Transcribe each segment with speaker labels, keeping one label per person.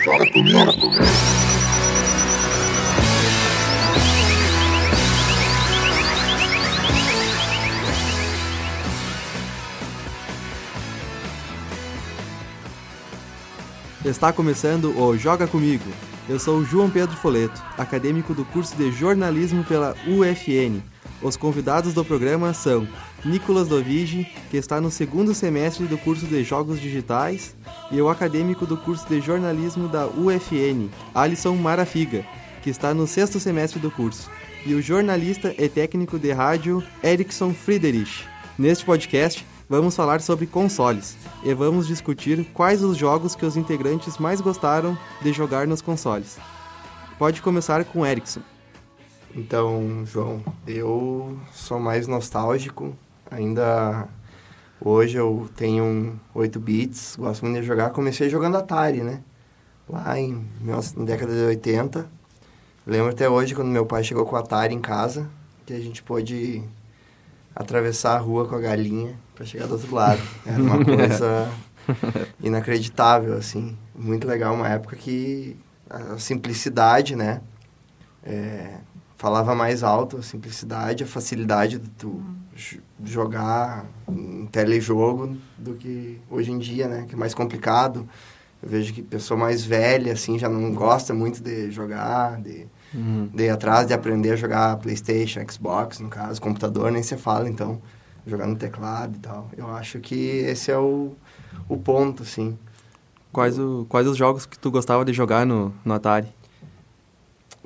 Speaker 1: Joga comigo.
Speaker 2: Está começando o Joga Comigo. Eu sou o João Pedro Foleto, acadêmico do curso de jornalismo pela UFN. Os convidados do programa são Nicolas Dovigi, que está no segundo semestre do curso de Jogos Digitais, e o acadêmico do curso de jornalismo da UFN, Alisson Marafiga, que está no sexto semestre do curso, e o jornalista e técnico de rádio Erickson Friedrich. Neste podcast, vamos falar sobre consoles e vamos discutir quais os jogos que os integrantes mais gostaram de jogar nos consoles. Pode começar com Erickson.
Speaker 3: Então, João, eu sou mais nostálgico. Ainda hoje eu tenho um 8 bits, gosto muito de jogar. Comecei jogando Atari, né? Lá em na década de 80. Lembro até hoje quando meu pai chegou com o Atari em casa, que a gente pôde atravessar a rua com a galinha para chegar do outro lado. Era uma coisa inacreditável, assim. Muito legal, uma época que a simplicidade, né? É, falava mais alto, a simplicidade, a facilidade de tu jogar um telejogo do que hoje em dia, né? Que é mais complicado. Eu vejo que pessoa mais velha, assim, já não gosta muito de jogar, de, uhum. de ir atrás, de aprender a jogar Playstation, Xbox, no caso, computador, nem se fala, então, jogar no teclado e tal. Eu acho que esse é o, o ponto, assim.
Speaker 2: Quais, o, quais os jogos que tu gostava de jogar no, no Atari?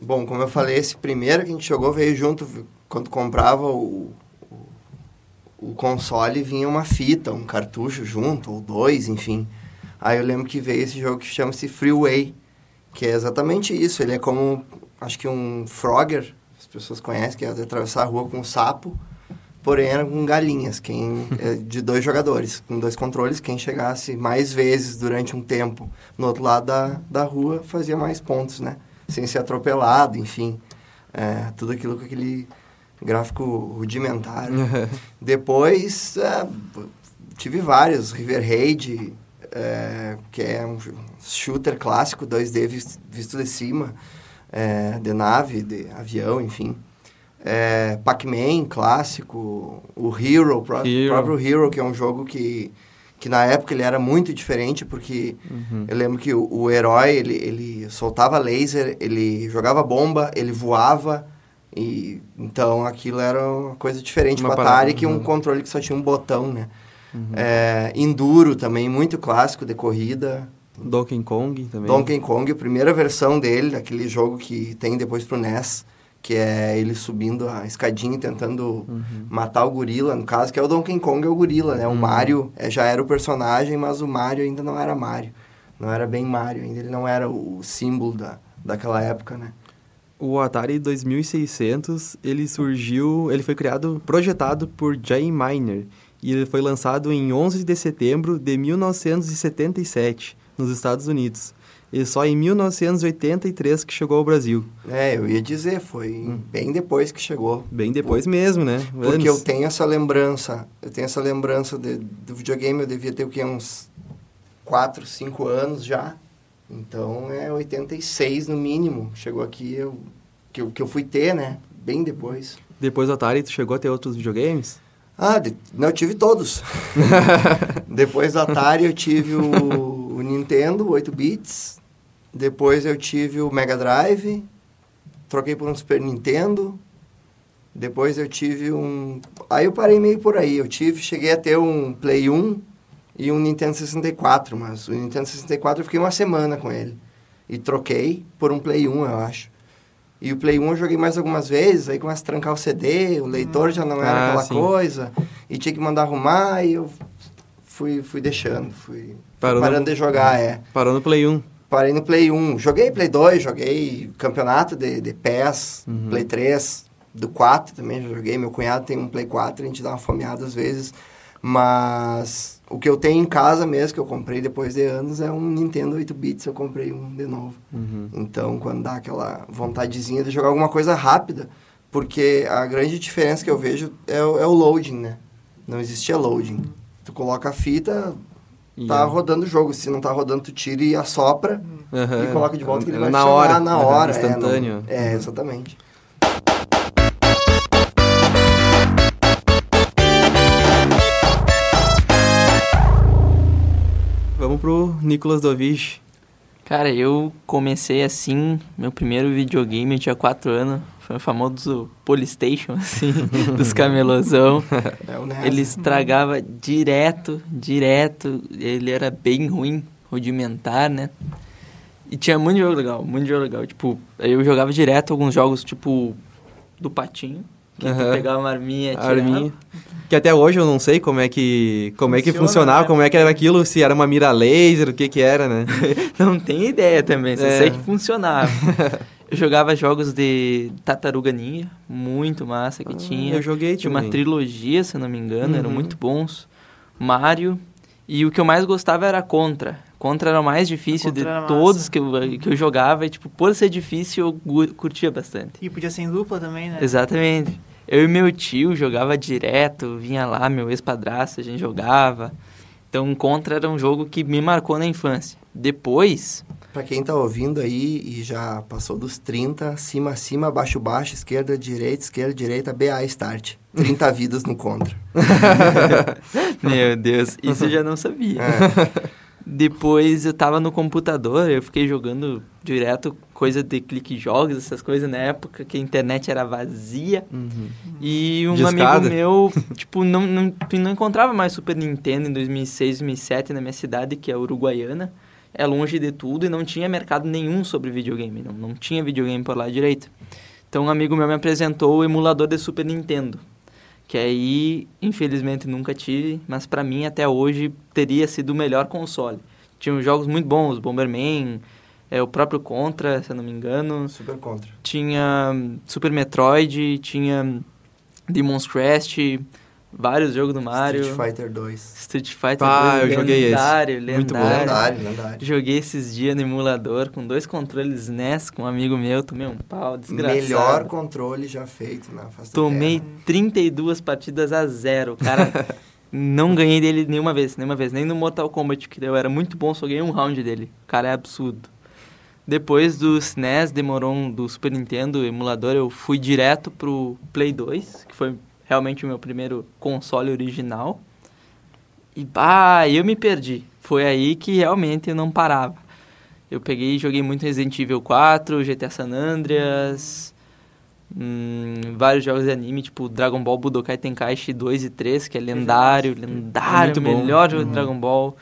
Speaker 3: Bom, como eu falei, esse primeiro que a gente jogou veio junto, quando comprava o, o, console, vinha uma fita, um cartucho junto, ou dois, enfim. Aí eu lembro que veio esse jogo que chama-se Freeway, que é exatamente isso. Ele é como, acho que um Frogger, as pessoas conhecem, que é atravessar a rua com um sapo, porém era com galinhas, quem, é de dois jogadores, com dois controles. Quem chegasse mais vezes durante um tempo no outro lado da, da rua fazia mais pontos, né? Sem ser atropelado, enfim. É, tudo aquilo com aquele gráfico rudimentar. Depois, é, tive vários. River Raid, é, que é um shooter clássico, 2D visto, visto de cima, é, de nave, de avião, enfim. É, Pac-Man, clássico. O Hero, o próprio Hero, que é um jogo que que na época ele era muito diferente, porque uhum. eu lembro que o, o, herói, ele, ele soltava laser, ele jogava bomba, ele voava, e então aquilo era uma coisa diferente para Atari, que um uhum. controle que só tinha um botão, né? Uhum. É, Enduro também, muito clássico de corrida.
Speaker 2: Donkey Kong também.
Speaker 3: Donkey Kong, a primeira versão dele, aquele jogo que tem depois pro NES que é ele subindo a escadinha tentando uhum. matar o gorila, no caso, que é o Donkey Kong é o gorila, né? O uhum. Mario é, já era o personagem, mas o Mario ainda não era Mario. Não era bem Mario ainda, ele não era o símbolo da, daquela época, né?
Speaker 2: O Atari 2600, ele surgiu, ele foi criado, projetado por Jay Miner, e ele foi lançado em 11 de setembro de 1977, nos Estados Unidos. E só em 1983 que chegou ao Brasil.
Speaker 3: É, eu ia dizer, foi hum. bem depois que chegou.
Speaker 2: Bem depois Por, mesmo, né?
Speaker 3: Porque eu tenho essa lembrança, eu tenho essa lembrança de, do videogame, eu devia ter o quê? Uns 4, 5 anos já. Então é 86 no mínimo. Chegou aqui, eu, que, eu, que eu fui ter, né? Bem depois.
Speaker 2: Depois do Atari, tu chegou a ter outros videogames?
Speaker 3: Ah, de, não, eu tive todos. depois do Atari eu tive o, o Nintendo, 8 bits, depois eu tive o Mega Drive, troquei por um Super Nintendo. Depois eu tive um. Aí eu parei meio por aí. Eu tive, cheguei a ter um Play 1 e um Nintendo 64, mas o Nintendo 64 eu fiquei uma semana com ele. E troquei por um Play 1, eu acho. E o Play 1 eu joguei mais algumas vezes, aí começa a trancar o CD, o leitor já não era ah, aquela sim. coisa, e tinha que mandar arrumar, e eu fui, fui deixando, fui, Parou parando no... de jogar, é.
Speaker 2: Parou no Play 1
Speaker 3: parei no Play 1. Joguei Play 2, joguei campeonato de, de PES, uhum. Play 3, do 4 também já joguei. Meu cunhado tem um Play 4, a gente dá uma fomeada às vezes. Mas o que eu tenho em casa mesmo, que eu comprei depois de anos, é um Nintendo 8 bits, eu comprei um de novo. Uhum. Então, quando dá aquela vontadezinha de jogar alguma coisa rápida, porque a grande diferença que eu vejo é, é o loading, né? Não existia loading. Tu coloca a fita,
Speaker 2: E
Speaker 3: tá
Speaker 2: é-
Speaker 3: rodando o jogo. Se não tá rodando, tu tira e assopra
Speaker 2: Aham.
Speaker 3: e coloca de volta que ele vai
Speaker 2: na
Speaker 3: funcionar
Speaker 2: hora,
Speaker 3: na hora.
Speaker 2: instantâneo.
Speaker 3: É, não- é, exatamente.
Speaker 2: Vamos pro Nicolas Dovich.
Speaker 4: Cara, eu comecei assim, meu primeiro videogame, eu tinha 4 anos, foi o famoso Polystation, assim, dos camelosão.
Speaker 3: É.
Speaker 4: Ele estragava direto, direto, ele era bem ruim, rudimentar, né? E tinha muito jogo legal, muito jogo legal. Tipo, eu jogava direto alguns jogos, tipo, do patinho, que tu
Speaker 2: Aham.
Speaker 4: pegava uma arminha e atirava.
Speaker 2: arminha. Que até hoje eu não sei como é que como é que
Speaker 5: Funciona,
Speaker 2: funcionava,
Speaker 5: né?
Speaker 2: como é que era aquilo, se era uma mira laser, o que que era, né?
Speaker 4: Não tem ideia também, só
Speaker 2: É.
Speaker 4: sei que funcionava. eu jogava jogos de Tartaruga Ninja, muito massa que tinha.
Speaker 2: Ah, Eu joguei
Speaker 4: Tinha uma
Speaker 2: também.
Speaker 4: trilogia, se eu não me engano, eram
Speaker 2: Uhum.
Speaker 4: muito bons. Mario. E o que eu mais gostava era Contra. Contra era o mais difícil de todos que eu, que eu jogava. E, tipo, por ser difícil, eu curtia bastante.
Speaker 5: E podia ser em dupla também, né?
Speaker 4: Exatamente. Eu e meu tio jogava direto, vinha lá, meu ex-padrasto, a gente jogava. Então, Contra era um jogo que me marcou na infância. Depois,
Speaker 3: Pra quem tá ouvindo aí e já passou dos 30, cima, cima, baixo, baixo, esquerda, direita, esquerda, direita, BA start. 30 vidas no contra.
Speaker 4: Meu Deus, isso eu já não sabia.
Speaker 3: É.
Speaker 4: Depois eu tava no computador, eu fiquei jogando direto coisa de clique jogos, essas coisas na época que a internet era vazia.
Speaker 2: Uhum.
Speaker 4: E um
Speaker 2: Discada.
Speaker 4: amigo meu, tipo, não, não, não encontrava mais Super Nintendo em 2006, 2007 na minha cidade, que é Uruguaiana. É longe de tudo e não tinha mercado nenhum sobre videogame, não, não tinha videogame por lá direito. Então um amigo meu me apresentou o emulador de Super Nintendo. Que aí, infelizmente, nunca tive, mas pra mim até hoje teria sido o melhor console. Tinha jogos muito bons, Bomberman, é, o próprio Contra, se eu não me engano.
Speaker 3: Super contra.
Speaker 4: Tinha hum, Super Metroid, tinha Demon's Crest, vários jogos do Mario.
Speaker 3: Street Fighter 2.
Speaker 4: Street Fighter
Speaker 2: Ah,
Speaker 4: 2,
Speaker 2: eu joguei esse.
Speaker 4: lendário,
Speaker 2: Muito bom.
Speaker 4: lendário.
Speaker 3: Lendário, lendário.
Speaker 4: Joguei esses dias no emulador com dois controles NES com um amigo meu, tomei um pau desgraçado.
Speaker 3: Melhor controle já feito na face da
Speaker 4: Tomei
Speaker 3: terra.
Speaker 4: 32 partidas a zero, cara. não ganhei dele nenhuma vez, nenhuma vez. Nem no Mortal Kombat, que eu era muito bom, só ganhei um round dele. O cara é absurdo. Depois do SNES, demorou um, do Super Nintendo, emulador, eu fui direto pro Play 2, que foi realmente o meu primeiro console original. E, bah, eu me perdi. Foi aí que realmente eu não parava. Eu peguei e joguei muito Resident Evil 4, GTA San Andreas, hum, vários jogos de anime, tipo Dragon Ball Budokai Tenkaichi 2 e 3, que é lendário, lendário,
Speaker 2: muito bom.
Speaker 4: melhor jogo
Speaker 2: Uhum.
Speaker 4: de Dragon Ball.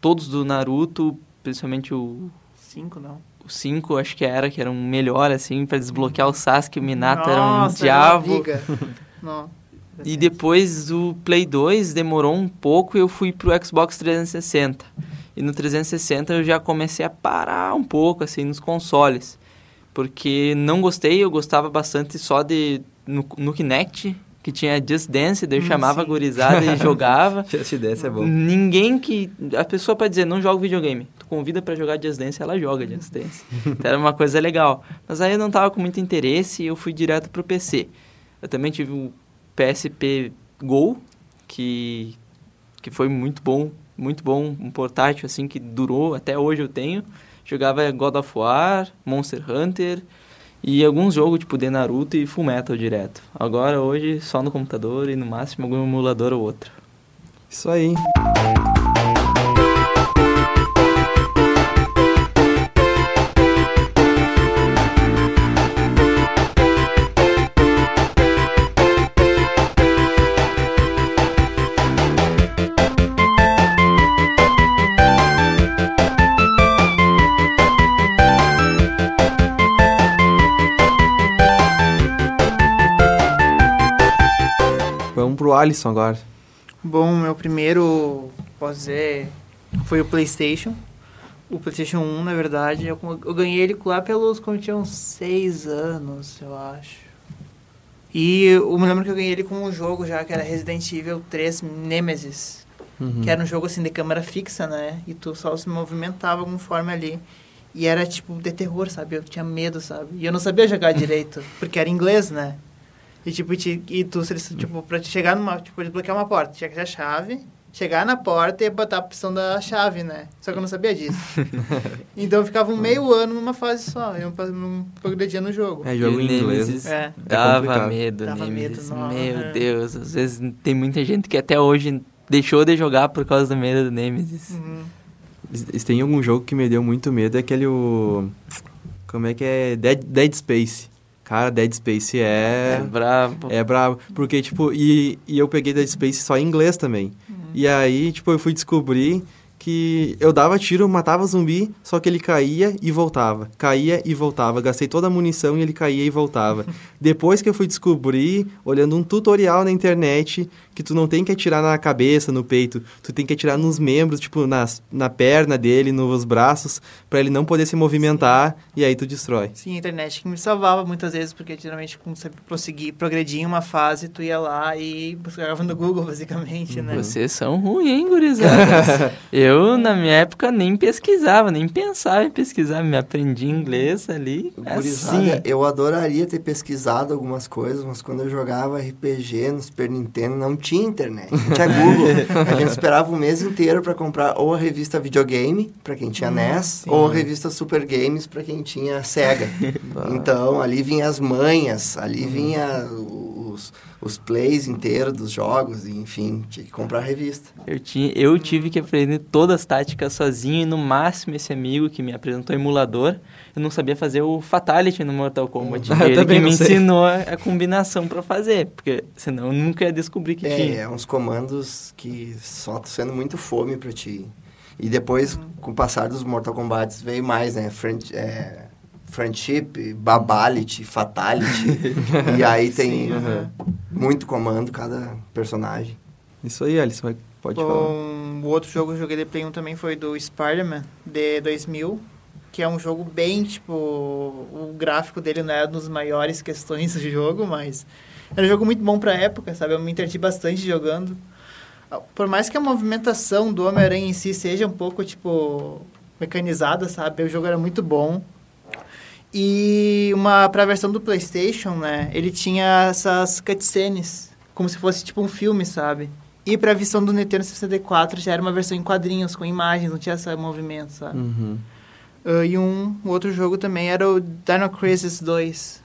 Speaker 4: Todos do Naruto, principalmente o,
Speaker 5: Cinco, não.
Speaker 4: o 5, acho que era, que era um melhor, assim, pra desbloquear o Sasuke e o Minato era um
Speaker 5: Nossa, era uma
Speaker 4: diabo.
Speaker 5: briga. Não.
Speaker 4: E depois do Play 2 demorou um pouco e eu fui pro Xbox 360. E no 360 eu já comecei a parar um pouco assim nos consoles. Porque não gostei, eu gostava bastante só de no, no Kinect, que tinha Just Dance, daí eu
Speaker 5: Hum,
Speaker 4: chamava a
Speaker 5: sim.
Speaker 4: gurizada e jogava.
Speaker 2: Just Dance é bom.
Speaker 4: Ninguém que. A pessoa pode dizer, não joga videogame. Tu convida pra jogar Just Dance, ela joga Just Dance. então era uma coisa legal. Mas aí eu não tava com muito interesse e eu fui direto pro PC. Eu também tive o PSP Go, que, que foi muito bom. Muito bom, um portátil assim que durou, até hoje eu tenho. Jogava God of War, Monster Hunter e alguns jogos tipo de Naruto e Full Metal direto. Agora hoje só no computador e no máximo algum emulador ou outro.
Speaker 2: Isso aí. Alisson agora.
Speaker 5: Bom, meu primeiro, posso dizer, foi o PlayStation. O PlayStation 1, na verdade, eu, eu ganhei ele lá pelos quando eu tinha uns 6 anos, eu acho. E eu me lembro que eu ganhei ele com um jogo já que era Resident Evil 3 Nemesis.
Speaker 2: Uhum.
Speaker 5: Que era um jogo assim de câmera fixa, né? E tu só se movimentava conforme ali. E era tipo de terror, sabe? Eu tinha medo, sabe? E eu não sabia jogar direito, porque era inglês, né? E tipo, te, e tu, se eles- tipo, pra te chegar numa, tipo, desbloquear uma porta, tinha que ter a chave, chegar na porta e botar a opção da chave, né? Só que eu não sabia disso. então eu ficava um meio ano numa fase só, eu não, não progredia no jogo.
Speaker 2: É jogo em inglês.
Speaker 4: Nemesis
Speaker 5: É.
Speaker 4: Dava
Speaker 2: complicado.
Speaker 4: medo,
Speaker 5: Dava
Speaker 4: Nemesis.
Speaker 5: medo, não,
Speaker 4: Meu
Speaker 5: é.
Speaker 4: Deus, às vezes tem muita gente que até hoje deixou de jogar por causa do medo do Nemesis.
Speaker 5: Uhum.
Speaker 2: Tem algum jogo que me deu muito medo, é aquele o... Como é que é? Dead, Dead Space. Cara, Dead Space
Speaker 4: É,
Speaker 2: é...
Speaker 4: brabo.
Speaker 2: É brabo. Porque, tipo, e, e eu peguei Dead Space só em inglês também. E aí, tipo, eu fui descobrir que eu dava tiro, matava zumbi, só que ele caía e voltava. Caía e voltava. Gastei toda a munição e ele caía e voltava. Depois que eu fui descobrir, olhando um tutorial na internet, que tu não tem que atirar na cabeça, no peito, tu tem que atirar nos membros, tipo, nas, na perna dele, nos braços, pra ele não poder se movimentar, e aí tu destrói.
Speaker 5: Sim, a internet que me salvava muitas vezes, porque geralmente quando você prosseguir, progredir em uma fase, tu ia lá e buscava no Google, basicamente, né?
Speaker 4: Vocês são ruins, hein, gurizadas? eu, na minha época, nem pesquisava, nem pensava em pesquisar. Me aprendi inglês ali,
Speaker 3: Gurizada,
Speaker 4: assim.
Speaker 3: eu adoraria ter pesquisado algumas coisas, mas quando eu jogava RPG no Super Nintendo não tinha internet, não tinha Google. a gente esperava um mês inteiro pra comprar ou a revista videogame, pra quem tinha NES, ou a revista Super Games pra quem tinha Sega. então, ali vinha as manhas, ali vinha os, os plays inteiros dos jogos, e, enfim, tinha que comprar a revista.
Speaker 4: Eu, tinha, eu tive que aprender todas as táticas sozinho e no máximo esse amigo que me apresentou o emulador, eu não sabia fazer o Fatality no Mortal Kombat.
Speaker 2: Eu
Speaker 4: Ele que me
Speaker 2: sei.
Speaker 4: ensinou a, combinação pra fazer, porque senão eu nunca ia descobrir que
Speaker 3: É,
Speaker 4: tinha.
Speaker 3: é uns comandos que só tá sendo muito fome pra ti. E depois, com o passar dos Mortal Kombat, veio mais, né? Friend, é, friendship, Babality, Fatality. e aí tem
Speaker 2: aham.
Speaker 3: muito comando cada personagem.
Speaker 2: Isso aí, vai- pode falar.
Speaker 5: Bom, o outro jogo que eu joguei de Play 1 também foi do Spider-Man, de 2000, que é um jogo bem, tipo, o gráfico dele não é uma das maiores questões do jogo, mas era um jogo muito bom pra época, sabe? Eu me entreti bastante jogando. Por mais que a movimentação do Homem-Aranha em si seja um pouco, tipo, mecanizada, sabe? O jogo era muito bom. E uma pra versão do PlayStation, né? Ele tinha essas cutscenes, como se fosse tipo um filme, sabe? E pra versão do Nintendo 64 já era uma versão em quadrinhos, com imagens, não tinha esse movimento, sabe?
Speaker 2: Uhum.
Speaker 5: Ah, e um, um outro jogo também era o Dino Crisis 2.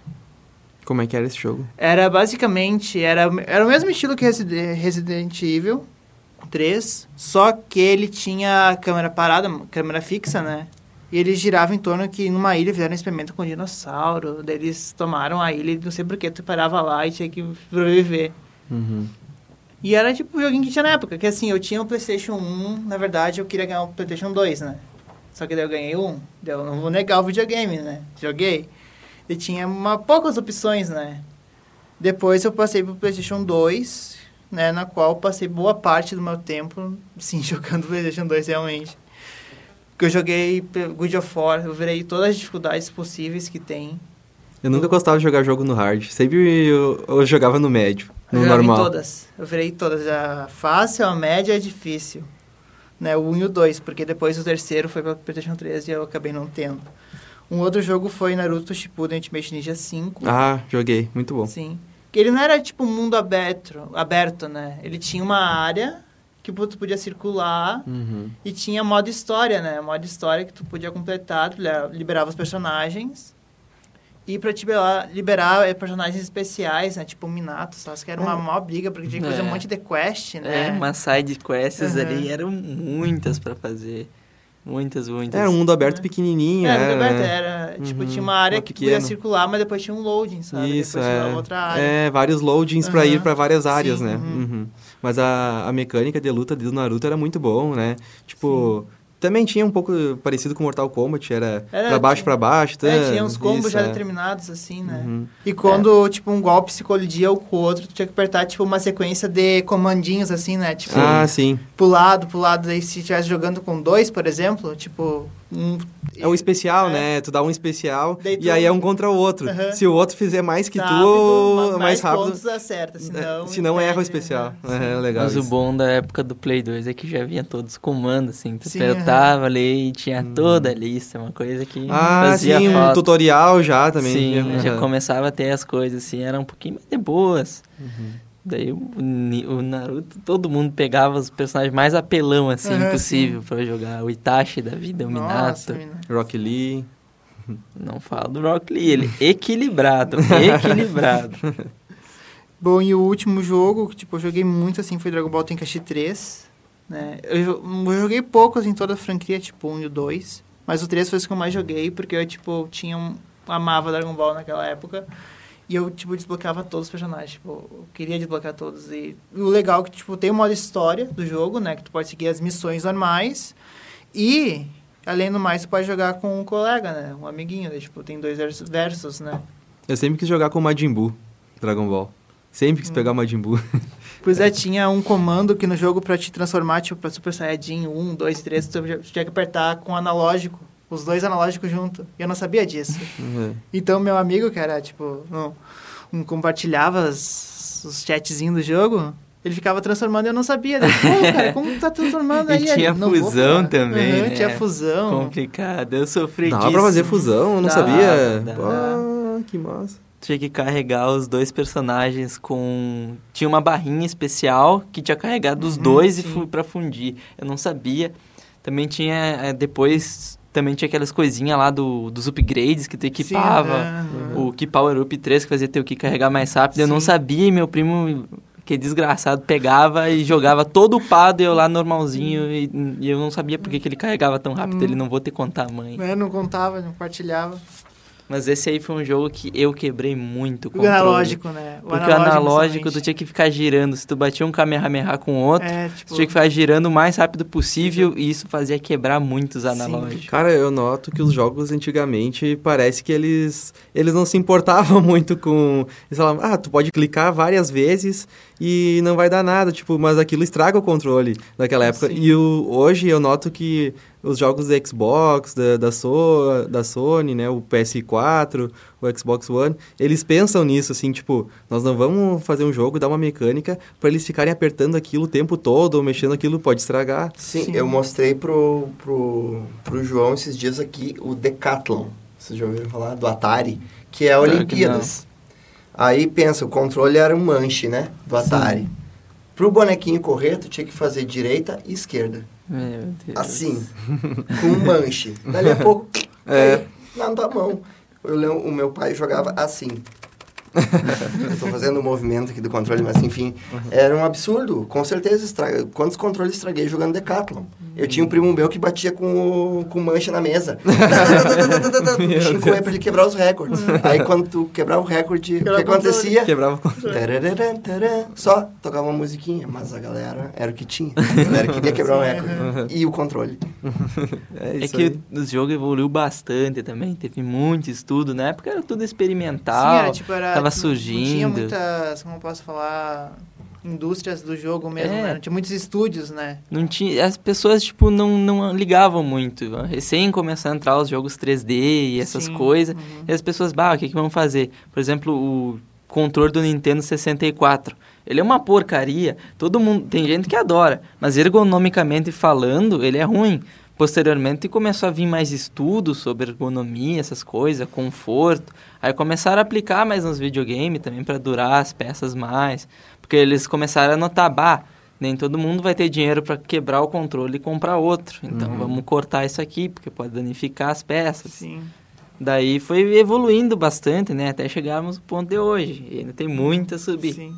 Speaker 2: Como é que era esse jogo?
Speaker 5: Era basicamente, era, era o mesmo estilo que Reside- Resident Evil 3, só que ele tinha câmera parada, câmera fixa, né? E ele girava em torno que numa ilha fizeram um experimento com dinossauro, daí eles tomaram a ilha e não sei por que tu parava lá e tinha que sobreviver.
Speaker 2: Uhum.
Speaker 5: E era tipo o joguinho que tinha na época, que assim, eu tinha o PlayStation 1, na verdade eu queria ganhar o PlayStation 2, né? Só que daí eu ganhei um, daí eu não vou negar o videogame, né? Joguei. E tinha uma, poucas opções, né? Depois eu passei pro PlayStation 2, né? Na qual passei boa parte do meu tempo, sim, jogando PlayStation 2 realmente. Porque eu joguei God of War, eu virei todas as dificuldades possíveis que tem.
Speaker 2: Eu nunca gostava de jogar jogo no hard. Sempre eu, eu jogava no médio,
Speaker 5: Eu
Speaker 2: no
Speaker 5: em
Speaker 2: normal.
Speaker 5: todas. Eu virei todas. A fácil, a média e a difícil. Né? O 1 e o 2, porque depois o terceiro foi para PlayStation 3 e eu acabei não tendo. Um outro jogo foi Naruto Shippuden Ultimate Ninja 5.
Speaker 2: Ah, joguei. Muito bom.
Speaker 5: Sim. Que ele não era tipo um mundo aberto, aberto, né? Ele tinha uma área que tu podia circular
Speaker 2: Uhum.
Speaker 5: e tinha modo história, né? Modo história que tu podia completar, tu li- liberava os personagens. E pra te liberar, liberar eh, personagens especiais, né? Tipo o Minato, só que era uma maior briga, porque tinha que fazer um
Speaker 4: É.
Speaker 5: monte de quest, né?
Speaker 4: É, umas side quests
Speaker 5: Aham.
Speaker 4: ali eram muitas pra fazer. Muitas, muitas.
Speaker 2: Era um mundo aberto
Speaker 5: É.
Speaker 2: pequenininho,
Speaker 5: Era,
Speaker 2: era,
Speaker 5: aberto, era, tipo,
Speaker 2: Uhum,
Speaker 5: tinha uma área
Speaker 2: uma
Speaker 5: que podia circular, mas depois tinha um loading, sabe?
Speaker 2: Isso,
Speaker 5: depois tinha
Speaker 2: é.
Speaker 5: outra área.
Speaker 2: É, vários loadings pra ir
Speaker 5: Aham.
Speaker 2: pra várias áreas,
Speaker 5: Sim,
Speaker 2: né?
Speaker 5: uhum.
Speaker 2: Mas a, a mecânica de luta do Naruto era muito bom, né? Tipo, também tinha um pouco parecido com Mortal Kombat, era,
Speaker 5: Era,
Speaker 2: pra baixo pra baixo.
Speaker 5: É,
Speaker 2: tá?
Speaker 5: tinha uns combos
Speaker 2: Isso,
Speaker 5: já
Speaker 2: é.
Speaker 5: determinados, assim, né?
Speaker 2: Uhum.
Speaker 5: E quando, tipo, um golpe se colidia com o outro, tu tinha que apertar, tipo, uma sequência de comandinhos, assim, né? Tipo,
Speaker 2: Ah, sim.
Speaker 5: pro lado, pro lado. Daí, se estivesse jogando com dois, por exemplo, tipo... Um,
Speaker 2: É um especial,
Speaker 5: É.
Speaker 2: né? Tu dá um especial
Speaker 5: Daí
Speaker 2: e
Speaker 5: tu-
Speaker 2: aí é um contra o outro. Se o outro fizer mais que
Speaker 5: rápido,
Speaker 2: tu,
Speaker 5: ma-
Speaker 2: mais rápido.
Speaker 5: pontos acerta, senão...
Speaker 2: se não erra o
Speaker 5: perde,
Speaker 2: especial.
Speaker 5: né?
Speaker 2: É, legal.
Speaker 4: Mas o
Speaker 2: isso.
Speaker 4: bom da época do Play 2 é que já vinha todos os comandos, assim. Tu
Speaker 5: Sim,
Speaker 4: apertava ali e tinha toda a lista, uma coisa que
Speaker 2: Hum. Ah,
Speaker 4: fazia
Speaker 2: sim, um tutorial já também.
Speaker 4: Sim,
Speaker 2: Aham.
Speaker 4: já começava a ter as coisas, assim, era um pouquinho mais de boas. Daí o, o Naruto, todo mundo pegava os personagens mais apelão, assim,
Speaker 5: Aham,
Speaker 4: possível pra jogar. O Itachi da vida, o
Speaker 5: Nossa,
Speaker 4: Minato.
Speaker 5: mina.
Speaker 2: Rock Lee.
Speaker 4: Não falo do Rock Lee, ele equilibrado, equilibrado.
Speaker 5: Bom, e o último jogo, que tipo, eu joguei muito assim, foi Dragon Ball Tenkaichi 3. Né? Eu, eu joguei pouco assim, toda a franquia, tipo, 1 e o 2. Mas o 3 foi o que eu mais joguei, porque eu, tipo, tinha um, amava Dragon Ball naquela época. E eu, tipo, desbloqueava todos os personagens. Tipo, eu queria desbloquear todos. E, o legal é que, tipo, tem o modo história do jogo, né? Que tu pode seguir as missões normais. E, além do mais, tu pode jogar com um colega, né? Um amiguinho. Né? Tipo, tem dois vers- versos, né?
Speaker 2: Eu sempre quis jogar com o Majin Buu, Dragon Ball. Sempre quis pegar o Majin Buu.
Speaker 5: Pois é, tinha um comando que no jogo pra te transformar, tipo, pra Super Saiyajin 1, 2, 3, tu tinha que apertar com o analógico. Os dois analógicos junto. E eu não sabia disso.
Speaker 2: Uhum.
Speaker 5: Então, meu amigo, que era, tipo, um, um compartilhava as- os chatzinhos do jogo, ele ficava transformando e eu não sabia. Pô, cara, como tu tá transformando
Speaker 4: E
Speaker 5: aí?
Speaker 4: tinha
Speaker 5: "Não vou
Speaker 4: fusão
Speaker 5: falar."
Speaker 4: também,
Speaker 5: Aham,
Speaker 4: né?
Speaker 5: Tinha fusão.
Speaker 4: Complicado, eu sofri
Speaker 2: Dava
Speaker 4: disso.
Speaker 2: pra fazer fusão, eu não
Speaker 4: Dá,
Speaker 2: sabia.
Speaker 4: dá.
Speaker 2: Pô, que massa.
Speaker 4: Tinha que carregar os dois personagens com. Tinha uma barrinha especial que tinha carregado os
Speaker 5: Uhum,
Speaker 4: dois e
Speaker 5: sim.
Speaker 4: fui pra fundir. Eu não sabia. Também tinha. eh, Depois. Também tinha aquelas coisinhas lá do, dos upgrades que tu equipava.
Speaker 5: Sim, aham.
Speaker 4: O Ki Power Up 3 que fazia teu Ki carregar mais rápido. Eu não
Speaker 5: Sim.
Speaker 4: sabia e meu primo, que desgraçado, pegava e jogava todo upado e eu lá normalzinho. E, e eu não sabia por que, que ele carregava tão rápido.
Speaker 5: Hum.
Speaker 4: Ele não vou ter que contar a mãe.
Speaker 5: É, não contava, não compartilhava.
Speaker 4: Mas esse aí foi um jogo que eu quebrei muito o
Speaker 5: O analógico, né?
Speaker 4: Porque o analógico, tu tinha que ficar girando. Se tu batia um Kamehameha com o outro,
Speaker 5: É,
Speaker 4: tu
Speaker 5: tipo,
Speaker 4: tinha que ficar girando o mais rápido possível e isso fazia quebrar muito os analógicos.
Speaker 2: Cara, eu noto que os jogos antigamente parece que eles eles não se importavam muito com. Eles falavam, ah, tu pode clicar várias vezes e não vai dar nada, tipo, mas aquilo estraga o controle naquela época.
Speaker 5: Sim.
Speaker 2: E o, hoje eu noto que os jogos da Xbox, da, da, so, da Sony, né, o PS4, o Xbox One, eles pensam nisso, assim, tipo, nós não vamos fazer um jogo, dar uma mecânica para eles ficarem apertando aquilo o tempo todo, ou mexendo aquilo, pode estragar.
Speaker 3: Sim,
Speaker 5: Sim.
Speaker 3: eu mostrei pro, pro, pro João esses dias aqui o Decathlon. Vocês já ouviram falar do Atari? Que é a Olimpíadas. Aí pensa, o controle era um manche, né? Do Atari. Pro bonequinho correr, tu tinha que fazer direita e esquerda.
Speaker 4: Meu Deus.
Speaker 3: Assim, com um manche. Dali a pouco,
Speaker 2: é.
Speaker 3: na tua mão. Eu lembro, o meu pai jogava assim. Eu tô fazendo o movimento aqui do controle, mas enfim, era um absurdo. Com certeza, estraga. quantos controles estraguei jogando Decathlon? Eu tinha um primo meu que batia com, o, com mancha na mesa. E pra ele quebrar os recordes. Aí quando tu quebrava o recorde, o que acontecia?
Speaker 2: Quebrava o controle.
Speaker 3: Tararã, Só tocava uma musiquinha, mas a galera era o que tinha. A galera queria quebrar o recorde. E o controle.
Speaker 2: É,
Speaker 4: É que o jogo evoluiu bastante também, teve muito estudo, na época era tudo experimental,
Speaker 5: Sim, era, tipo, era,
Speaker 4: tava
Speaker 5: tipo, Não tinha
Speaker 4: surgindo.
Speaker 5: muitas, como posso falar, indústrias do jogo mesmo,
Speaker 4: É.
Speaker 5: né? Não tinha muitos estúdios, né?
Speaker 4: Não tinha, as pessoas, tipo, não, não ligavam muito. Recém começou a entrar os jogos 3D e essas
Speaker 5: Sim,
Speaker 4: coisas.
Speaker 5: uhum.
Speaker 4: E as pessoas, bah, o que, que vamos fazer? Por exemplo, o controle do Nintendo 64. Ele é uma porcaria. Todo mundo. Tem gente que adora. Mas ergonomicamente falando, ele é ruim. Posteriormente começou a vir mais estudos sobre ergonomia, essas coisas, conforto. Aí começaram a aplicar mais nos videogames também para durar as peças mais. Porque eles começaram a notar, bah, nem todo mundo vai ter dinheiro para quebrar o controle e comprar outro. Então
Speaker 2: Uhum.
Speaker 4: vamos cortar isso aqui, porque pode danificar as peças.
Speaker 5: Sim.
Speaker 4: Daí foi evoluindo bastante, né? Até chegarmos no ponto de hoje. E ainda tem muito a subir.
Speaker 5: Sim.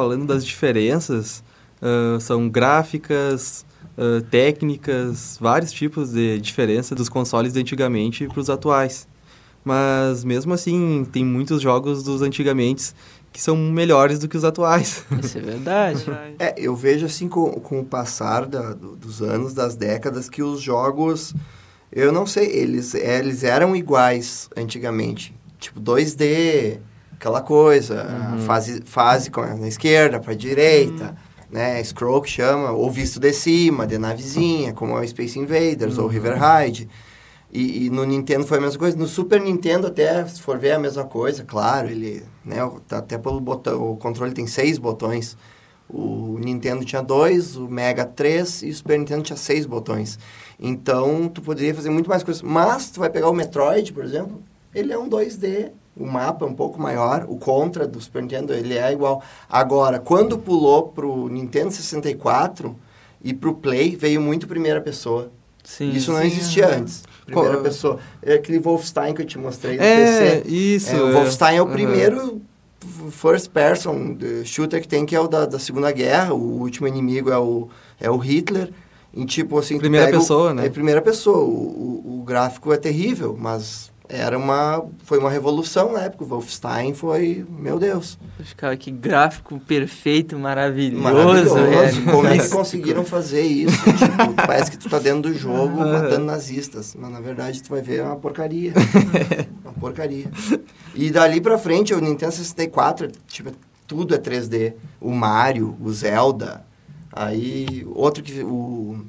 Speaker 2: Falando das diferenças, ah, são gráficas, ah, técnicas, vários tipos de diferença dos consoles de antigamente para os atuais. Mas mesmo assim, tem muitos jogos dos antigamente que são melhores do que os atuais.
Speaker 4: Isso é verdade.
Speaker 3: É, eu vejo assim com, com o passar da- do- dos anos, das décadas, que os jogos, eu não sei, eles, eles eram iguais antigamente. Tipo, 2D, aquela coisa, a fase, fase na esquerda para direita, né? Scroll que chama, ou visto de cima, de navezinha, como é o Space Invaders ou River Raid. E, e no Nintendo foi a mesma coisa. No Super Nintendo até, se for ver, é a mesma coisa, claro. Ele, né, tá até pelo botão, o controle tem seis botões. O Nintendo tinha dois, o Mega três e o Super Nintendo tinha seis botões. Então, tu poderia fazer muito mais coisas. Mas, tu vai pegar o Metroid, por exemplo, ele é um 2D. O mapa é um pouco maior. O Contra do Super Nintendo, ele é igual. Agora, quando pulou pro Nintendo 64 e pro Play, veio muito primeira pessoa.
Speaker 4: Sim.
Speaker 3: Isso não
Speaker 5: Sim,
Speaker 3: existia
Speaker 5: aham.
Speaker 3: antes. Primeira
Speaker 2: Qual-
Speaker 3: pessoa. É aquele Wolfenstein que eu te mostrei no
Speaker 2: É,
Speaker 3: PC.
Speaker 2: isso.
Speaker 3: É, o Wolfenstein é o
Speaker 2: Aham.
Speaker 3: primeiro first person eh, shooter que tem, que é o da, da Segunda Guerra. O último inimigo é o, é o Hitler. Em tipo assim,
Speaker 2: Primeira
Speaker 3: pega o-
Speaker 2: pessoa, né?
Speaker 3: É primeira pessoa. O, o, o gráfico é terrível, mas era uma, foi uma revolução na época. O Wolfenstein foi, meu Deus,
Speaker 4: Ficava aqui gráfico perfeito, maravilhoso.
Speaker 3: maravilhoso.
Speaker 4: velho.
Speaker 3: Como é que conseguiram fazer isso? tipo, parece que tu tá dentro do jogo matando nazistas, mas na verdade tu vai ver é uma porcaria. uma porcaria. E dali pra frente, o Nintendo 64, tipo, tudo é 3D. O Mario, o Zelda, aí outro que o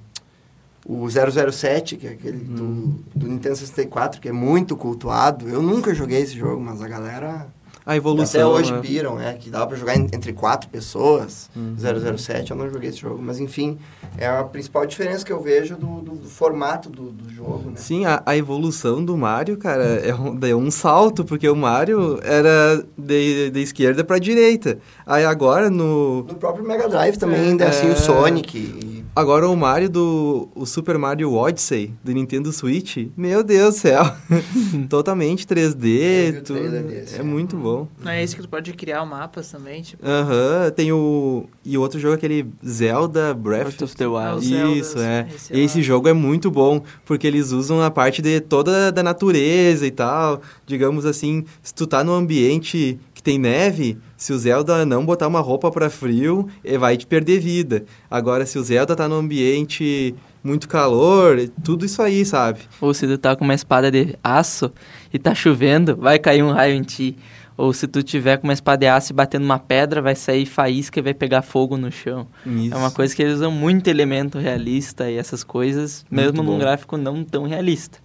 Speaker 3: o 007, que é aquele do, do Nintendo 64, que é muito cultuado. Eu nunca joguei esse jogo, mas a galera
Speaker 2: A evolução.
Speaker 3: até hoje
Speaker 2: né?
Speaker 3: piram, né? Que dava pra jogar en- entre quatro pessoas.
Speaker 2: Uhum.
Speaker 3: 007, eu não joguei esse jogo. Mas, enfim, é a principal diferença que eu vejo do, do- do formato do, do jogo, né?
Speaker 2: Sim, a, a evolução do Mario, cara, é um, deu um salto, porque o Mario era de, de esquerda pra direita. Aí agora no.
Speaker 3: No próprio Mega Drive também, ainda é assim,
Speaker 2: É.
Speaker 3: o Sonic. e-
Speaker 2: Agora o Mario do. O Super Mario Odyssey do Nintendo Switch, meu Deus do céu. Totalmente 3D,
Speaker 3: Eu vi o
Speaker 2: tudo.
Speaker 3: desse,
Speaker 2: é
Speaker 3: é.
Speaker 2: muito bom.
Speaker 5: Não é isso que tu pode criar mapas também, tipo.
Speaker 2: Aham, tem o. E outro jogo, aquele Zelda Breath
Speaker 4: Breath of the Wild.
Speaker 5: Zelda,
Speaker 2: Isso, é.
Speaker 5: esse
Speaker 2: Esse
Speaker 5: lá.
Speaker 2: jogo é muito bom, porque eles usam a parte de toda da natureza e tal. Digamos assim, se tu tá num ambiente que tem neve, se o Zelda não botar uma roupa pra frio, ele vai te perder vida. Agora, se o Zelda tá num ambiente muito calor, tudo isso aí, sabe?
Speaker 4: Ou se tu tá com uma espada de aço e tá chovendo, vai cair um raio em ti. Ou se tu tiver com uma espada de aço e batendo uma pedra, vai sair faísca e vai pegar fogo no chão.
Speaker 2: Isso.
Speaker 4: É uma coisa que eles usam muito elemento realista e essas coisas,
Speaker 2: Muito
Speaker 4: mesmo num
Speaker 2: bom.
Speaker 4: gráfico não tão realista.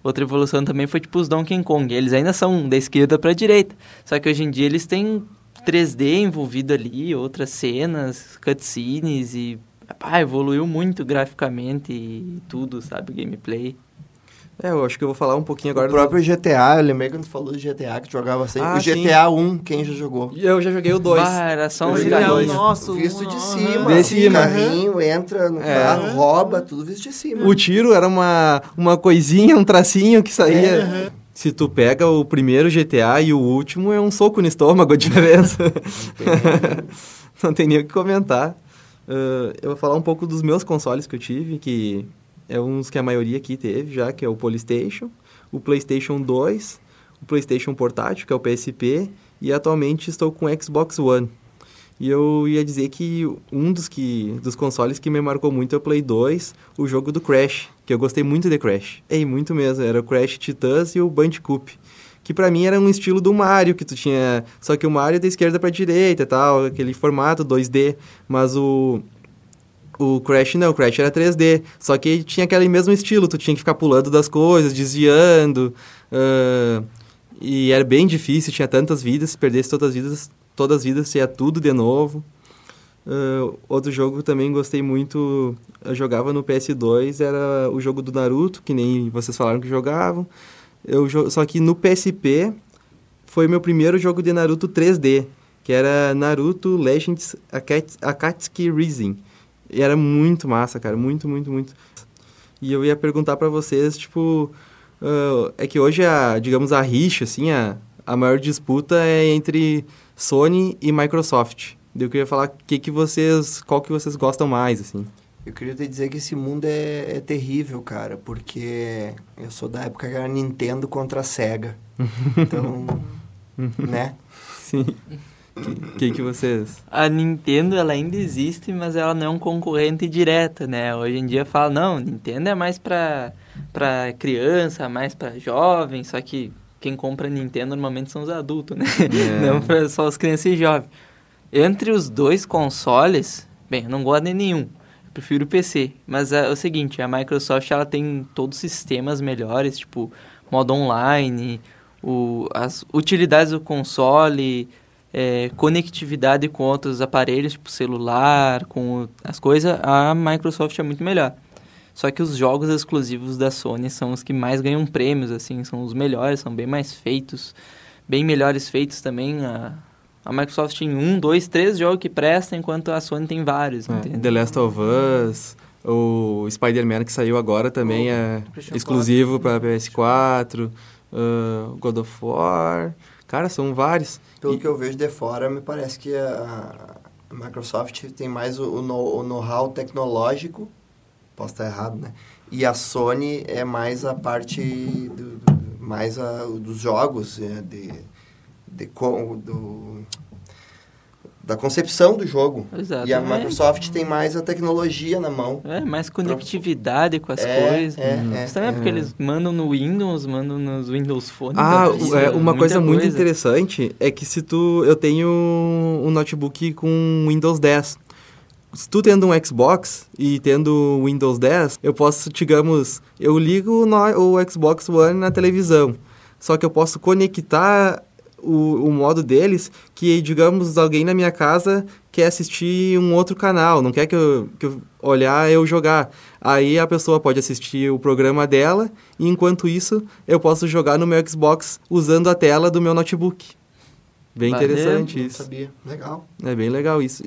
Speaker 4: Outra evolução também foi tipo os Donkey Kong. Eles ainda são da esquerda pra direita. Só que hoje em dia eles têm 3D envolvido ali, outras cenas, cutscenes e. Ah, evoluiu muito graficamente e tudo, sabe? Gameplay.
Speaker 2: É, eu acho que eu vou falar um pouquinho agora
Speaker 3: o
Speaker 2: do-
Speaker 3: próprio GTA, eu lembrei quando falou do GTA, que jogava sempre.
Speaker 2: Ah,
Speaker 3: o
Speaker 2: sim.
Speaker 3: GTA 1, quem já jogou?
Speaker 2: Eu já joguei o 2.
Speaker 4: Ah, era só um
Speaker 2: dois.
Speaker 5: nosso.
Speaker 3: Visto de cima.
Speaker 2: De cima.
Speaker 3: Carrinho, entra no
Speaker 2: É.
Speaker 3: carro, rouba, tudo visto de cima.
Speaker 2: O tiro era uma, uma coisinha, um tracinho que saía.
Speaker 3: É.
Speaker 2: Se tu pega o primeiro GTA e o último, é um soco no estômago a diferença. Não tem nem o que comentar. Ah, eu vou falar um pouco dos meus consoles que eu tive, que é uns que a maioria aqui teve já, que é o Polystation, o PlayStation 2, o PlayStation Portátil, que é o PSP, e atualmente estou com o Xbox One. E eu ia dizer que um dos, que, dos consoles que me marcou muito é o Play 2, o jogo do Crash, que eu gostei muito de Crash. É, muito mesmo, era o Crash Titãs e o Bandicoot. Que pra mim era um estilo do Mario, que tu tinha... Só que o Mario é da esquerda pra direita e tal, aquele formato 2D. Mas o... O Crash não, o Crash era 3D. Só que tinha aquele mesmo estilo, tu tinha que ficar pulando das coisas, desviando. ah, e era bem difícil, tinha tantas vidas, se perdesse todas as vidas, todas as vidas, ia tudo de novo. Ah, outro jogo também gostei muito, eu jogava no PS2, era o jogo do Naruto, que nem vocês falaram que jogavam. Eu, só que no PSP foi meu primeiro jogo de Naruto 3D, que era Naruto Legends Akats- Akatsuki Rising. E era muito massa, cara, muito, muito, muito. E eu ia perguntar pra vocês, tipo, ah, é que hoje a, digamos, a rixa, assim, a, a maior disputa é entre Sony e Microsoft. Eu queria falar que que vocês, qual que vocês gostam mais, assim.
Speaker 3: Eu queria te dizer que esse mundo é, é terrível, cara, porque eu sou da época que era Nintendo contra a Sega. Então, né?
Speaker 2: Sim. Que, que que vocês...
Speaker 4: A Nintendo, ela ainda existe, mas ela não é um concorrente direto, né? Hoje em dia fala, não, Nintendo é mais pra, pra criança, mais pra jovem, só que quem compra Nintendo normalmente são os adultos, né?
Speaker 2: É.
Speaker 4: Não só as crianças e jovens. Entre os dois consoles, bem, eu não gosto de nenhum. Eu prefiro o PC. Mas é o seguinte, a Microsoft ela tem todos os sistemas melhores, tipo modo online, o, as utilidades do console, é, conectividade com outros aparelhos, tipo celular, com o- as coisas, a Microsoft é muito melhor. Só que os jogos exclusivos da Sony são os que mais ganham prêmios, assim, são os melhores, são bem mais feitos, bem melhores feitos também. A, a Microsoft tem um, dois, três jogos que prestam, enquanto a Sony tem vários,
Speaker 2: É? The Last of Us, o Spider-Man que saiu agora também é
Speaker 5: PlayStation
Speaker 2: exclusivo para PS4, uh, God of War. Cara, são vários.
Speaker 3: Pelo
Speaker 2: E-
Speaker 3: que eu vejo de fora, me parece que a, a Microsoft tem mais o, o know- o know-how tecnológico, posso estar errado, né? E a Sony é mais a parte do, do- mais a, dos jogos, é, de, de do, da concepção do jogo.
Speaker 4: Exato.
Speaker 3: E a Microsoft tem mais a tecnologia na mão.
Speaker 4: é, mais conectividade com as
Speaker 3: É,
Speaker 4: coisas.
Speaker 3: é,
Speaker 2: Uhum.
Speaker 3: é,
Speaker 4: Isso também é
Speaker 3: é.
Speaker 4: porque eles mandam no Windows, mandam nos Windows Phone.
Speaker 2: Ah,
Speaker 4: então, isso
Speaker 2: é, uma
Speaker 4: muita
Speaker 2: coisa muito interessante é que se tu... Eu tenho um notebook com Windows 10. Se tu tendo um Xbox e tendo Windows 10, eu posso, digamos, eu ligo no, o Xbox One na televisão. Só que eu posso conectar o, o modo deles que, digamos, alguém na minha casa quer assistir um outro canal, não quer que eu, que eu olhar eu jogar. Aí a pessoa pode assistir o programa dela e enquanto isso eu posso jogar no meu Xbox usando a tela do meu notebook. Bem
Speaker 4: Valeu.
Speaker 2: interessante isso.
Speaker 3: sabia. Legal.
Speaker 2: É bem legal isso.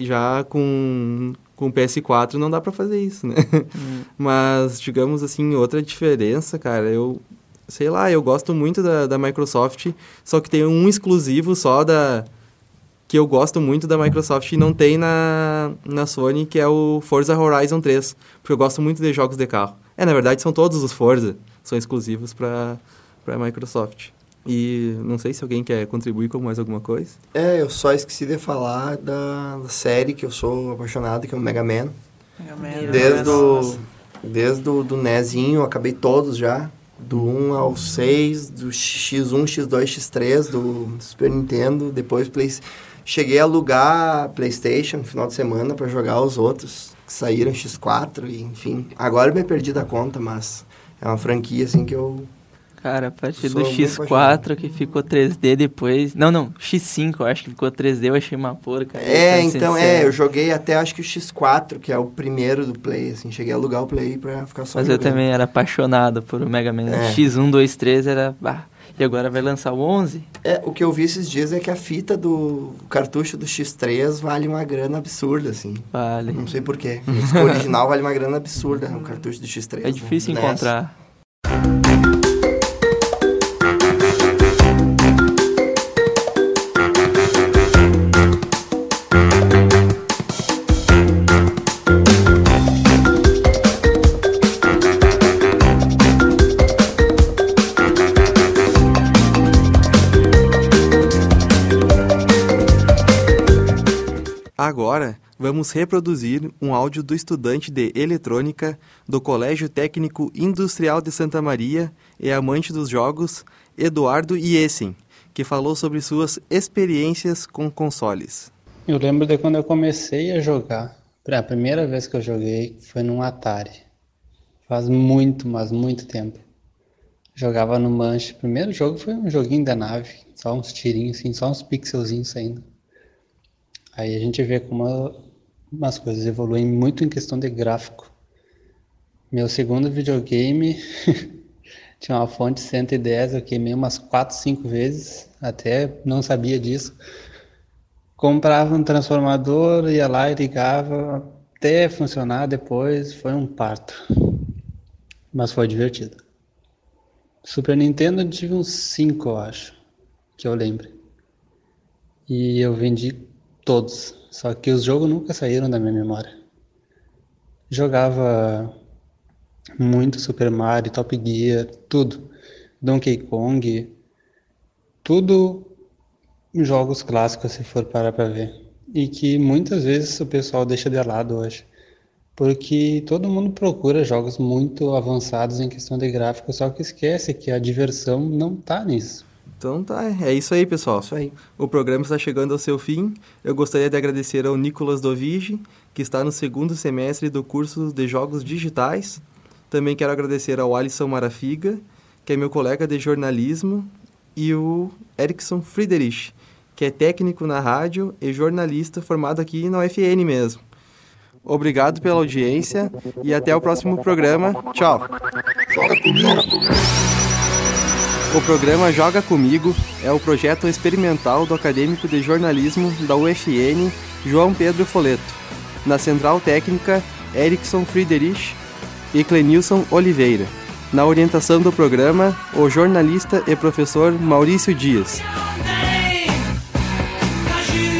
Speaker 2: Já com com o PS4 não dá pra fazer isso, né?
Speaker 4: Hum.
Speaker 2: Mas, digamos assim, outra diferença, cara, eu sei lá, eu gosto muito da, da Microsoft, só que tem um exclusivo só da que eu gosto muito da Microsoft e não tem na, na Sony, que é o Forza Horizon 3, porque eu gosto muito de jogos de carro. É, na verdade, são todos os Forza, são exclusivos para para Microsoft. E não sei se alguém quer contribuir com mais alguma coisa.
Speaker 3: É, eu só esqueci de falar da, da série que eu sou apaixonado, que é o Mega Man.
Speaker 5: Mega Man,
Speaker 3: Desde o,
Speaker 5: Nossa.
Speaker 3: desde o do NESinho, eu acabei todos já. Do 1 ao 6, do X1, X2, X3, do Super Nintendo, depois Play... Cheguei a alugar Playstation no final de semana para jogar os outros que saíram, X4, e, enfim. Agora eu me perdi da conta, mas é uma franquia assim que eu...
Speaker 4: Cara, a partir
Speaker 3: Sou
Speaker 4: do
Speaker 3: muito
Speaker 4: X4
Speaker 3: apaixonado.
Speaker 4: que ficou 3D depois. Não, não, X5 eu acho que ficou 3D, eu achei uma porca.
Speaker 3: É, então,
Speaker 4: sincero.
Speaker 3: é, eu joguei até acho que o X4, que é o primeiro do Play, assim. Cheguei a alugar o Play pra ficar só
Speaker 4: Mas eu
Speaker 3: jogando.
Speaker 4: também era apaixonado por o Mega Man.
Speaker 3: É.
Speaker 4: X1, 2, 3 era. bah. E agora vai lançar o 11?
Speaker 3: É, o que eu vi esses dias é que a fita do cartucho do X3 vale uma grana absurda, assim.
Speaker 4: Vale.
Speaker 3: Não sei porquê. O original vale uma grana absurda, o cartucho do X3.
Speaker 4: É difícil
Speaker 3: né?
Speaker 4: encontrar.
Speaker 2: Agora, vamos reproduzir um áudio do estudante de eletrônica do Colégio Técnico Industrial de Santa Maria e amante dos jogos, Eduardo Iessen, que falou sobre suas experiências com consoles.
Speaker 6: Eu lembro de quando eu comecei a jogar. A primeira vez que eu joguei foi num Atari. Faz muito, mas muito tempo. Jogava no Manche. O primeiro jogo foi um joguinho da nave. Só uns tirinhos, assim, só uns pixelzinhos saindo. Aí a gente vê como a- umas coisas evoluem muito em questão de gráfico. Meu segundo videogame tinha uma fonte 110, eu queimei umas 4, 5 vezes. Até não sabia disso comprava um transformador, ia lá e ligava até funcionar depois, foi um parto. Mas foi divertido. Super Nintendo eu tive uns 5, eu acho, que eu lembro. E eu vendi todos, só que os jogos nunca saíram da minha memória. Jogava muito Super Mario, Top Gear, tudo. Donkey Kong, tudo jogos clássicos, se for parar para ver. E que muitas vezes o pessoal deixa de lado hoje. porque todo mundo procura jogos muito avançados em questão de gráfico, só que esquece que a diversão não tá nisso.
Speaker 2: Então tá, é isso aí, pessoal.
Speaker 3: Isso aí.
Speaker 2: O programa está chegando ao seu fim. Eu gostaria de agradecer ao Nicolas Dovigi, que está no segundo semestre do curso de Jogos Digitais. Também quero agradecer ao Alisson Marafiga, que é meu colega de jornalismo, e o Erickson Friedrich, que é técnico na rádio e jornalista formado aqui na UFN mesmo. Obrigado pela audiência e até o próximo programa. Tchau! O programa Joga Comigo é o projeto experimental do acadêmico de jornalismo da UFN, João Pedro Foleto. Na central técnica, Erickson Friedrich e Clenilson Oliveira. Na orientação do programa, o jornalista e professor Maurício Dias.